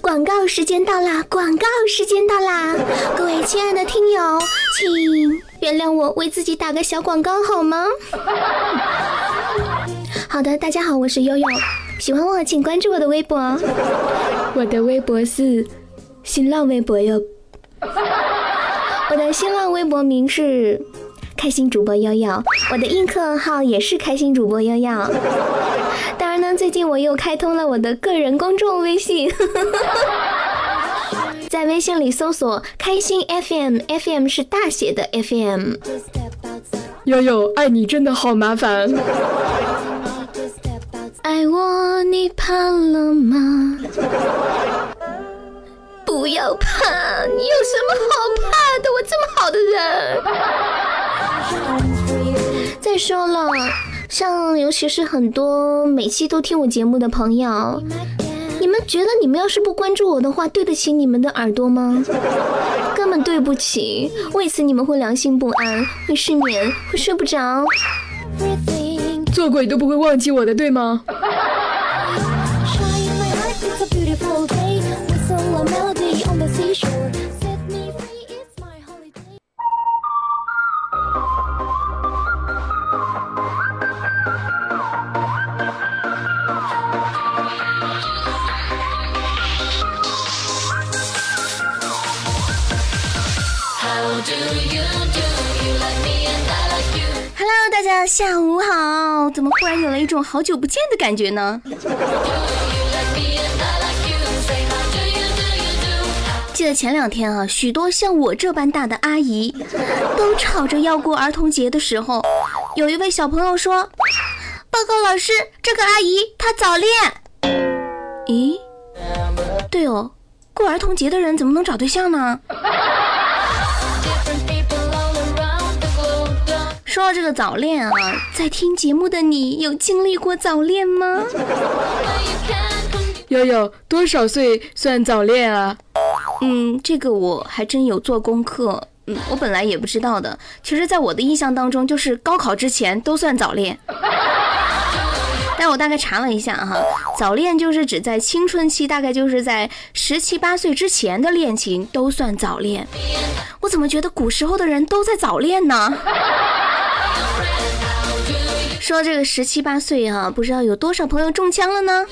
广告时间到啦！广告时间到啦！各位亲爱的听友，请原谅我为自己打个小广告好吗？好的，大家好，我是悠悠，喜欢我请关注我的微博，我的微博是新浪微博哟，我的新浪微博名是开心主播悠悠，我的映客号也是开心主播悠悠。当然呢，最近我又开通了我的个人公众微信，在微信里搜索“开心 FM”，FM 是大写的 FM。悠悠，爱你真的好麻烦。爱我，你怕了吗？不要怕，你有什么好怕的？我这么好的人。再说了。像尤其是很多每期都听我节目的朋友，你们觉得你们要是不关注我的话，对得起你们的耳朵吗？根本对不起，为此你们会良心不安，会失眠，会睡不着，做鬼都不会忘记我的，对吗？下午好，怎么忽然有了一种好久不见的感觉呢？记得前两天啊，许多像我这般大的阿姨都吵着要过儿童节的时候，有一位小朋友说：“报告老师，这个阿姨她早恋。”咦，对哦，过儿童节的人怎么能找对象呢？说到这个早恋啊，在听节目的你有经历过早恋吗？悠悠，多少岁算早恋啊？嗯，这个我还真有做功课。嗯，我本来也不知道的。其实，在我的印象当中，就是高考之前都算早恋。那我大概查了一下哈，早恋就是指在青春期，大概就是在十七八岁之前的恋情都算早恋。我怎么觉得古时候的人都在早恋呢？说这个十七八岁啊，不知道有多少朋友中枪了呢？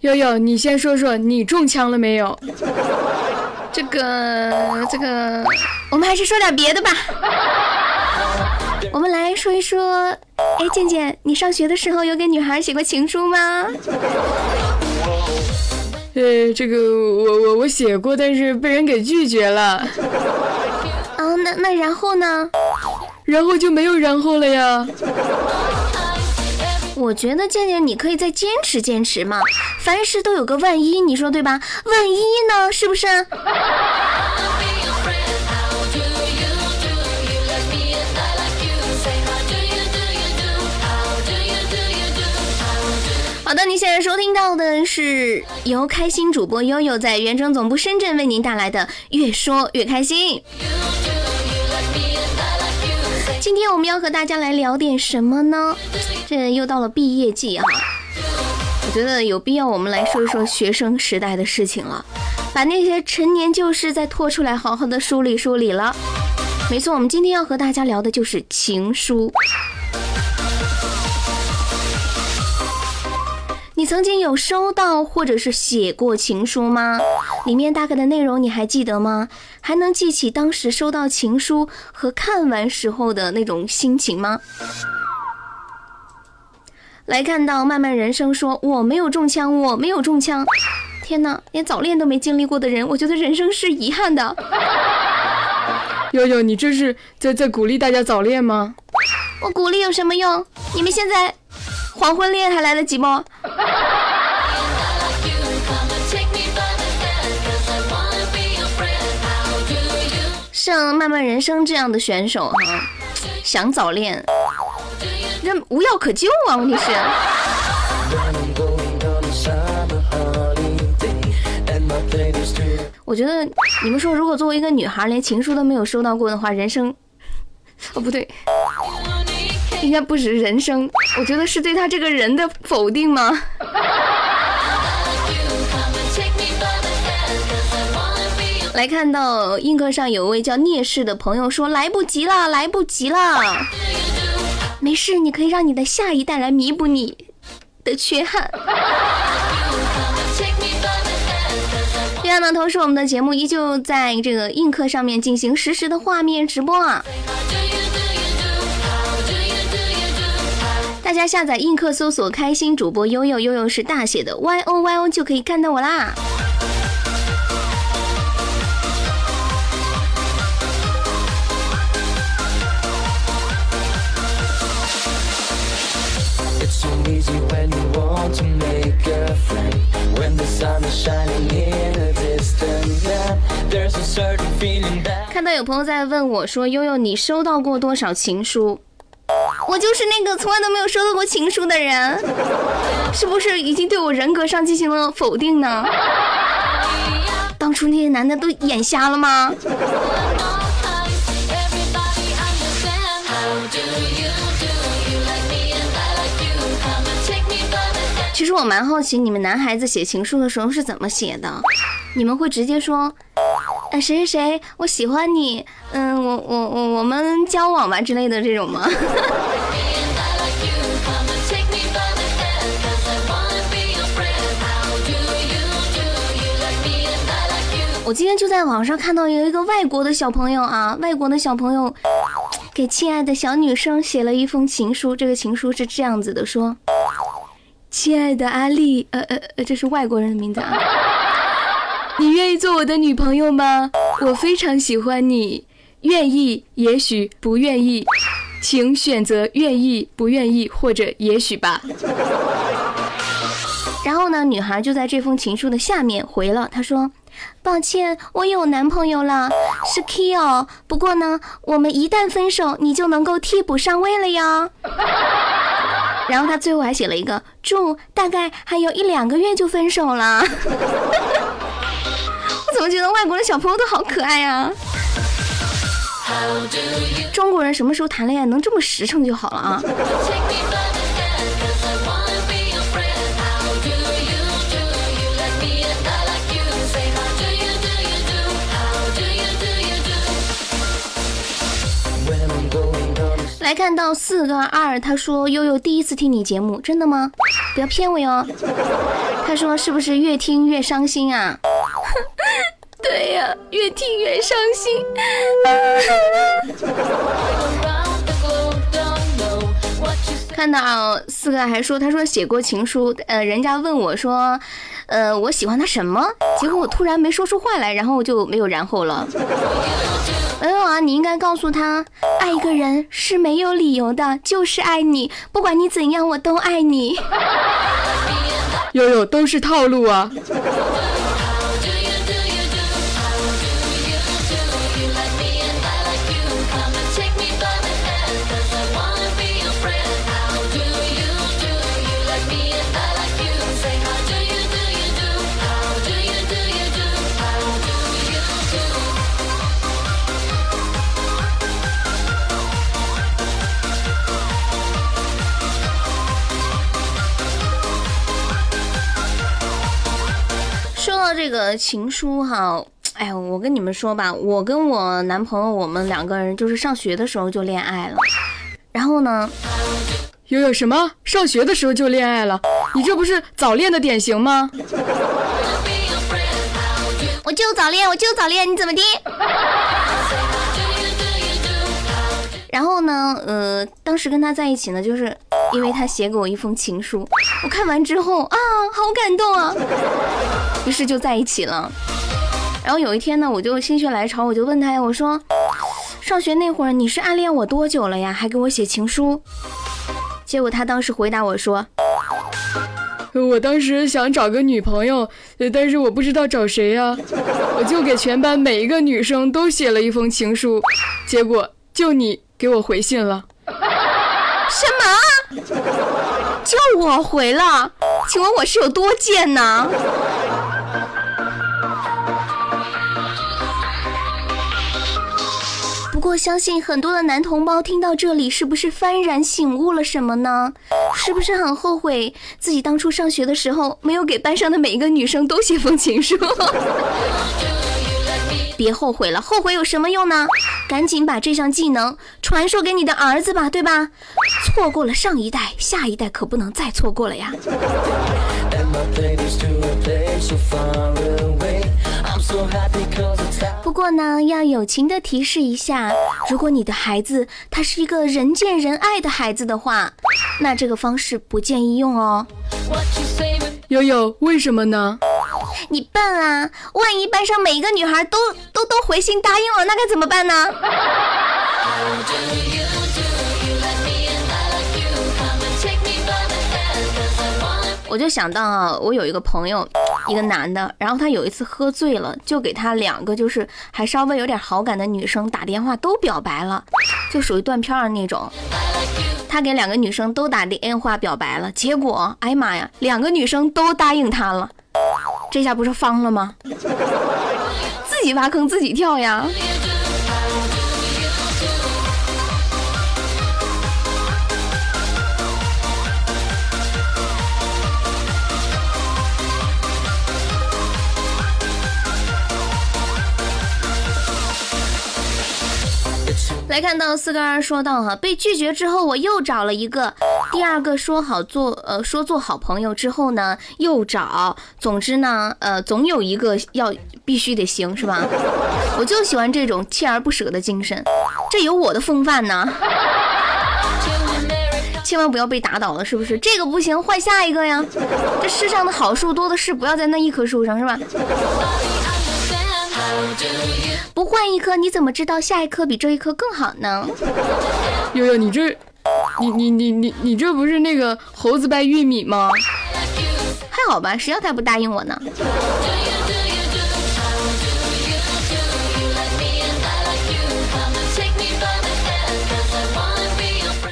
悠悠，你先说说你中枪了没有？这个这个，我们还是说点别的吧。我们来说一说，哎，健健，你上学的时候有给女孩写过情书吗？呃，这个我我我写过，但是被人给拒绝了。啊，那那然后呢？然后就没有然后了呀。我觉得健健，你可以再坚持坚持嘛，凡事都有个万一，你说对吧？万一呢，是不是？好的，您现在收听到的是由开心主播悠悠在原城总部深圳为您带来的《越说越开心》。今天我们要和大家来聊点什么呢？这又到了毕业季哈，我觉得有必要我们来说一说学生时代的事情了，把那些陈年旧事再拖出来，好好的梳理梳理了。没错，我们今天要和大家聊的就是情书。你曾经有收到或者是写过情书吗？里面大概的内容你还记得吗？还能记起当时收到情书和看完时候的那种心情吗？来看到漫漫人生说我没有中枪，我没有中枪。天哪，连早恋都没经历过的人，我觉得人生是遗憾的。悠悠，你这是在在鼓励大家早恋吗？我鼓励有什么用？你们现在。黄昏恋还来得及不？像漫漫人生这样的选手哈，想早恋，这无药可救啊！问题是，我觉得你们说，如果作为一个女孩连情书都没有收到过的话，人生，哦不对，应该不是人生，我觉得是对他这个人的否定吗？来看到映客上有位叫聂氏的朋友说：“来不及了，来不及了。”没事，你可以让你的下一代来弥补你的缺憾。另外呢，同时我们的节目依旧在这个映客上面进行实时的画面直播啊！大家下载映客，搜索“开心主播悠悠”，悠悠是大写的 Y O Y O，就可以看到我啦。看到有朋友在问我说：“悠悠，你收到过多少情书？”我就是那个从来都没有收到过情书的人，是不是已经对我人格上进行了否定呢？当初那些男的都眼瞎了吗？其实我蛮好奇，你们男孩子写情书的时候是怎么写的？你们会直接说，呃，谁谁谁，我喜欢你，嗯，我我我我们交往吧之类的这种吗？我今天就在网上看到有一个外国的小朋友啊，外国的小朋友给亲爱的小女生写了一封情书，这个情书是这样子的，说。亲爱的阿丽，呃呃呃，这是外国人的名字啊。你愿意做我的女朋友吗？我非常喜欢你。愿意，也许不愿意，请选择愿意、不愿意或者也许吧。然后呢，女孩就在这封情书的下面回了，她说：“抱歉，我有男朋友了，是 Kyo。不过呢，我们一旦分手，你就能够替补上位了哟。”然后他最后还写了一个祝，大概还有一两个月就分手了。我怎么觉得外国的小朋友都好可爱啊？中国人什么时候谈恋爱能这么实诚就好了啊？来看到四个二，他说悠悠第一次听你节目，真的吗？不要骗我哟。他说是不是越听越伤心啊？对呀，越听越伤心。看到四个还说，他说写过情书，呃，人家问我说，呃，我喜欢他什么？结果我突然没说出话来，然后我就没有然后了。没有啊，你应该告诉他，爱一个人是没有理由的，就是爱你，不管你怎样，我都爱你。悠悠都是套路啊。这个情书哈，哎呀，我跟你们说吧，我跟我男朋友，我们两个人就是上学的时候就恋爱了。然后呢，悠悠什么？上学的时候就恋爱了？你这不是早恋的典型吗？我就早恋，我就早恋，你怎么的？然后呢，呃，当时跟他在一起呢，就是因为他写给我一封情书，我看完之后啊，好感动啊，于是就在一起了。然后有一天呢，我就心血来潮，我就问他呀，我说，上学那会儿你是暗恋我多久了呀？还给我写情书？结果他当时回答我说，我当时想找个女朋友，但是我不知道找谁呀，我就给全班每一个女生都写了一封情书，结果就你给我回信了。什么？就我回了？请问我是有多贱呢？不过相信很多的男同胞听到这里是不是幡然醒悟了什么呢？是不是很后悔自己当初上学的时候没有给班上的每一个女生都写封情书？别后悔了，后悔有什么用呢？赶紧把这项技能传授给你的儿子吧，对吧？错过了上一代，下一代可不能再错过了呀。不过呢，要友情的提示一下，如果你的孩子他是一个人见人爱的孩子的话，那这个方式不建议用哦。悠悠，为什么呢？你笨啊！万一班上每一个女孩都都都回信答应了，那该怎么办呢？我就想到啊，我有一个朋友，一个男的，然后他有一次喝醉了，就给他两个就是还稍微有点好感的女生打电话，都表白了，就属于断片的那种。他给两个女生都打电话表白了，结果，哎呀妈呀，两个女生都答应他了，这下不是方了吗？自己挖坑自己跳呀！来看到四个二说到哈，被拒绝之后我又找了一个，第二个说好做呃说做好朋友之后呢又找，总之呢呃总有一个要必须得行是吧？我就喜欢这种锲而不舍的精神，这有我的风范呢。千万不要被打倒了，是不是？这个不行，换下一个呀。这世上的好树多的是，不要在那一棵树上是吧？不换一颗，你怎么知道下一颗比这一颗更好呢？悠悠，你这，你你你你你这不是那个猴子掰玉米吗？还好吧，谁要他不答应我呢？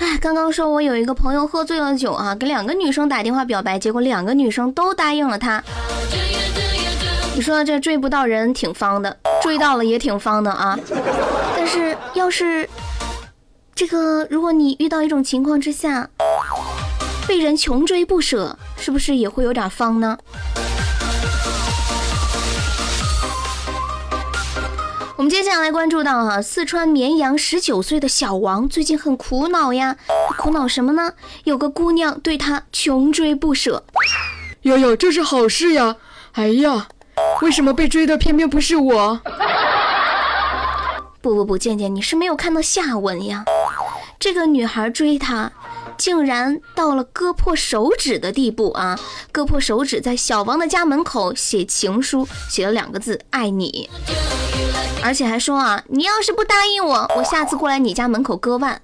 哎，刚刚说我有一个朋友喝醉了酒啊，给两个女生打电话表白，结果两个女生都答应了他。你说这追不到人挺方的，追到了也挺方的啊。但是要是这个，如果你遇到一种情况之下，被人穷追不舍，是不是也会有点方呢？我们接下来关注到哈，四川绵阳十九岁的小王最近很苦恼呀，苦恼什么呢？有个姑娘对他穷追不舍。哟哟，这是好事呀！哎呀。为什么被追的偏偏不是我？不不不，健健，你是没有看到下文呀。这个女孩追他，竟然到了割破手指的地步啊！割破手指，在小王的家门口写情书，写了两个字“爱你”，而且还说啊，你要是不答应我，我下次过来你家门口割腕。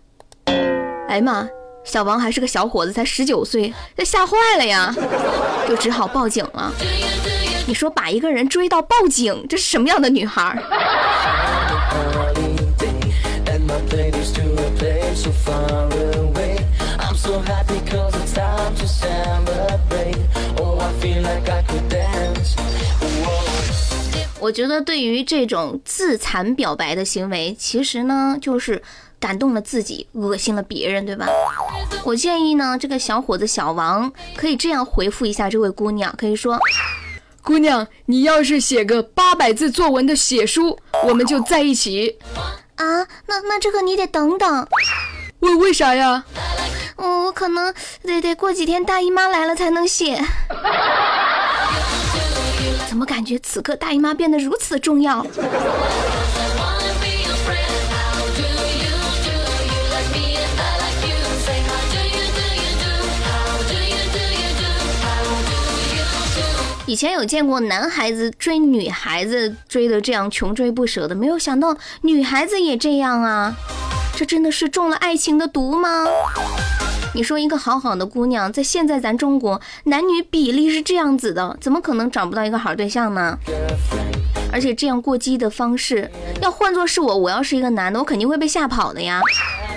哎妈，小王还是个小伙子，才十九岁，这吓坏了呀，就只好报警了。你说把一个人追到报警，这是什么样的女孩？我觉得对于这种自残表白的行为，其实呢就是感动了自己，恶心了别人，对吧？我建议呢，这个小伙子小王可以这样回复一下这位姑娘，可以说。姑娘，你要是写个八百字作文的写书，我们就在一起。啊，那那这个你得等等。为为啥呀？我我可能得得过几天大姨妈来了才能写。怎么感觉此刻大姨妈变得如此重要？以前有见过男孩子追女孩子追的这样穷追不舍的，没有想到女孩子也这样啊！这真的是中了爱情的毒吗？你说一个好好的姑娘，在现在咱中国男女比例是这样子的，怎么可能找不到一个好对象呢？而且这样过激的方式，要换作是我，我要是一个男的，我肯定会被吓跑的呀，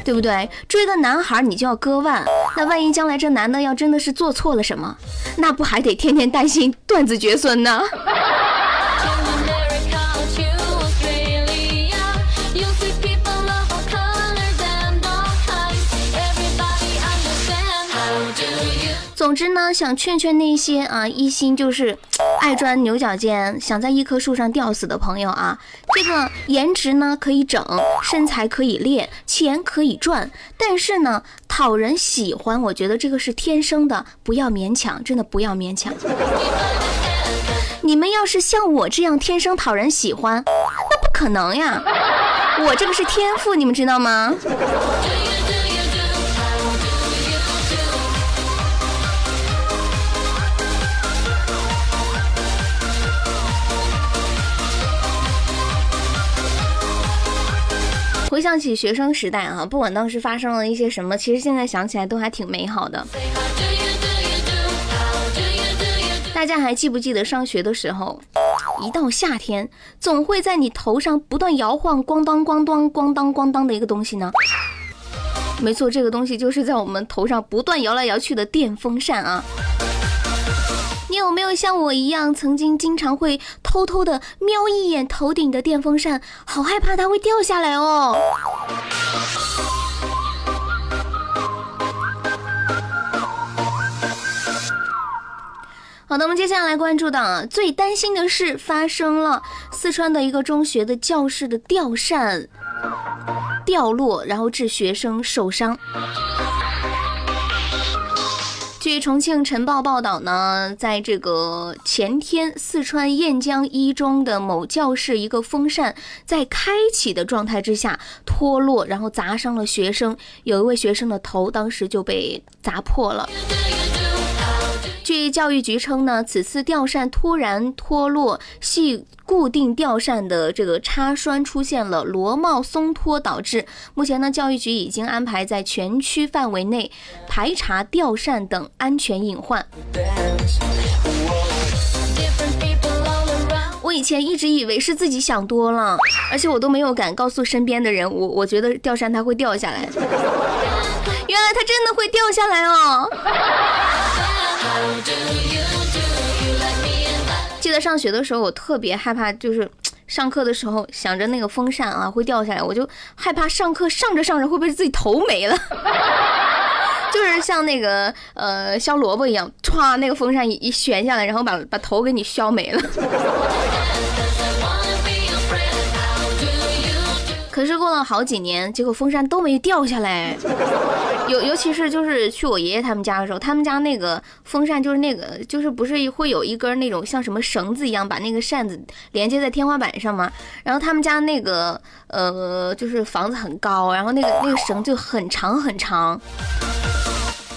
对不对？追个男孩你就要割腕，那万一将来这男的要真的是做错了什么，那不还得天天担心断子绝孙呢？总之呢，想劝劝那些啊，一心就是。爱钻牛角尖，想在一棵树上吊死的朋友啊，这个颜值呢可以整，身材可以练，钱可以赚，但是呢，讨人喜欢，我觉得这个是天生的，不要勉强，真的不要勉强。你们要是像我这样天生讨人喜欢，那不可能呀！我这个是天赋，你们知道吗？想起学生时代啊，不管当时发生了一些什么，其实现在想起来都还挺美好的。大家还记不记得上学的时候，一到夏天，总会在你头上不断摇晃，咣当咣当咣当咣当的一个东西呢？没错，这个东西就是在我们头上不断摇来摇去的电风扇啊！你有没有像我一样，曾经经常会偷偷的瞄一眼头顶的电风扇，好害怕它会掉下来哦？好的，我们接下来关注到啊，最担心的事发生了，四川的一个中学的教室的吊扇掉落，然后致学生受伤。据重庆晨报报道呢，在这个前天，四川雁江一中的某教室，一个风扇在开启的状态之下脱落，然后砸伤了学生，有一位学生的头当时就被砸破了。据教育局称呢，此次吊扇突然脱落，系固定吊扇的这个插栓出现了螺帽松脱导致。目前呢，教育局已经安排在全区范围内排查吊扇等安全隐患。我以前一直以为是自己想多了，而且我都没有敢告诉身边的人，我我觉得吊扇它会掉下来。原来它真的会掉下来哦！记得上学的时候，我特别害怕，就是上课的时候想着那个风扇啊会掉下来，我就害怕上课上着上着会不会自己头没了，就是像那个呃削萝卜一样，歘，那个风扇一一旋下来，然后把把头给你削没了。可是过了好几年，结果风扇都没掉下来。尤尤其是就是去我爷爷他们家的时候，他们家那个风扇就是那个就是不是会有一根那种像什么绳子一样把那个扇子连接在天花板上吗？然后他们家那个呃就是房子很高，然后那个那个绳就很长很长。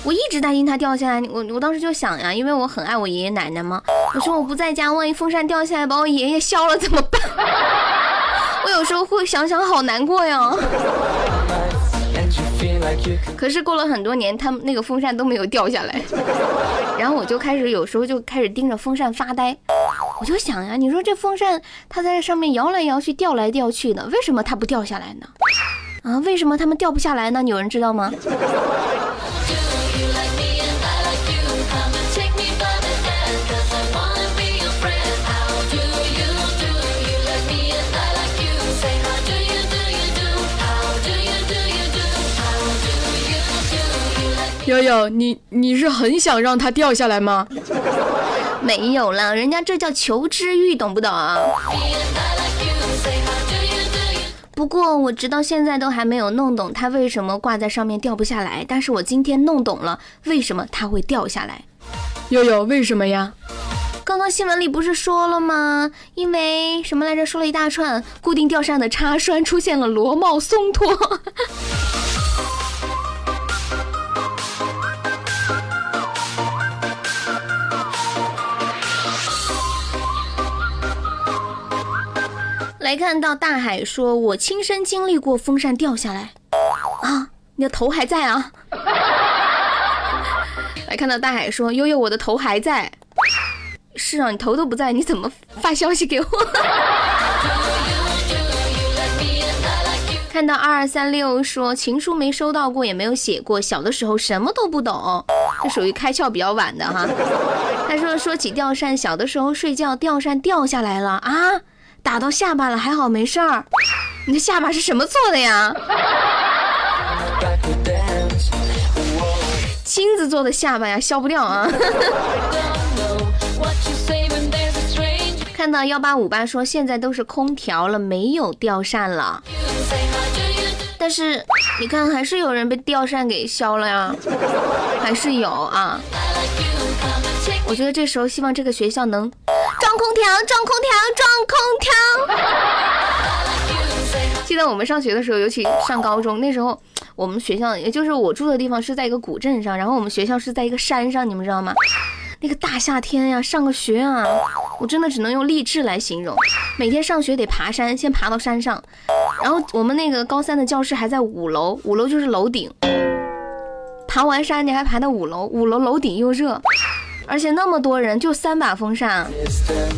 我一直担心它掉下来，我我当时就想呀，因为我很爱我爷爷奶奶嘛，我说我不在家，万一风扇掉下来把我爷爷削了怎么办？我有时候会想想，好难过呀。可是过了很多年，他们那个风扇都没有掉下来，然后我就开始有时候就开始盯着风扇发呆。我就想呀，你说这风扇它在上面摇来摇去，掉来掉去的，为什么它不掉下来呢？啊，为什么它们掉不下来呢？有人知道吗？悠悠，你你是很想让它掉下来吗？没有了，人家这叫求知欲，懂不懂啊？不过我直到现在都还没有弄懂它为什么挂在上面掉不下来。但是我今天弄懂了为什么它会掉下来。悠悠，为什么呀？刚刚新闻里不是说了吗？因为什么来着？说了一大串，固定吊扇的插栓出现了螺帽松脱。来看到大海说：“我亲身经历过风扇掉下来啊，你的头还在啊。”来看到大海说：“悠悠，我的头还在。”是啊，你头都不在，你怎么发消息给我？看到二二三六说情书没收到过，也没有写过，小的时候什么都不懂，这属于开窍比较晚的哈。他说说起吊扇，小的时候睡觉吊扇掉下来了啊。打到下巴了，还好没事儿。你的下巴是什么做的呀？亲子做的下巴呀，消不掉啊。看到幺八五八说现在都是空调了，没有吊扇了。但是你看，还是有人被吊扇给削了呀，还是有啊。我觉得这时候希望这个学校能空调，装空调，装空调。记得我们上学的时候，尤其上高中那时候，我们学校也就是我住的地方是在一个古镇上，然后我们学校是在一个山上，你们知道吗？那个大夏天呀，上个学啊，我真的只能用励志来形容。每天上学得爬山，先爬到山上，然后我们那个高三的教室还在五楼，五楼就是楼顶。爬完山你还爬到五楼，五楼楼顶又热，而且那么多人就三把风扇，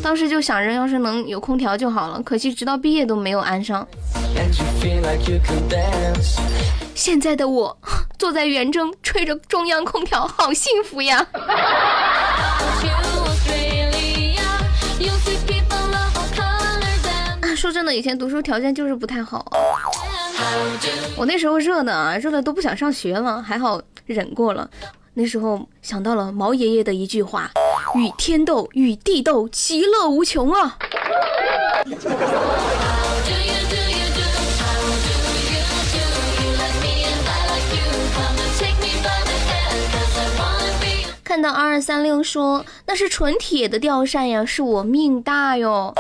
当时就想着要是能有空调就好了，可惜直到毕业都没有安上。现在的我坐在远征，吹着中央空调，好幸福呀！说真的，以前读书条件就是不太好。我那时候热的啊，热的都不想上学了，还好忍过了。那时候想到了毛爷爷的一句话：“与天斗，与地斗，其乐无穷啊！”看到二二三六说那是纯铁的吊扇呀，是我命大哟，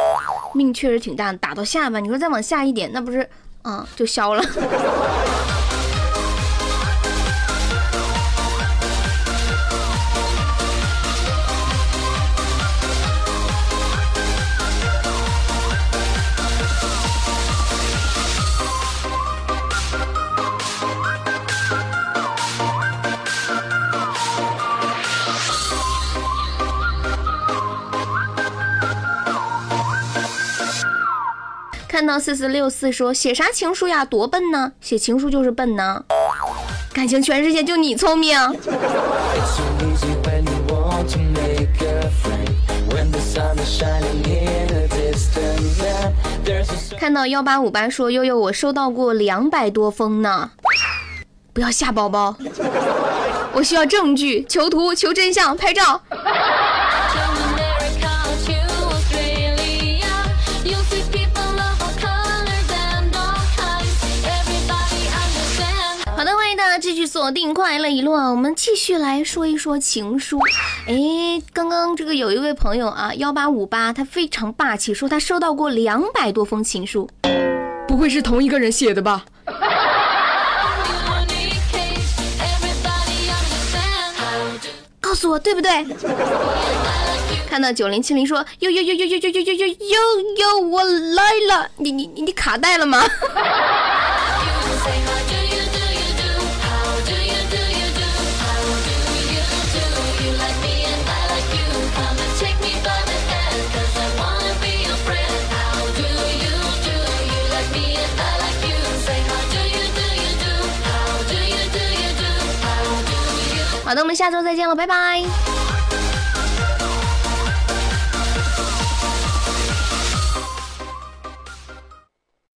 命确实挺大的，打到下巴，你说再往下一点，那不是啊就消了。四四六四说写啥情书呀，多笨呢！写情书就是笨呢，感情全世界就你聪明。看到幺八五八说悠悠，我收到过两百多封呢，不要吓宝宝，我需要证据，求图，求真相，拍照。锁定快乐一路啊！我们继续来说一说情书。哎，刚刚这个有一位朋友啊，幺八五八，他非常霸气，说他收到过两百多封情书，不会是同一个人写的吧？告诉我对不对？看到九零七零说，哟哟哟哟哟哟哟哟哟哟，我来了！你你你你卡带了吗？好的，我们下周再见了，拜拜。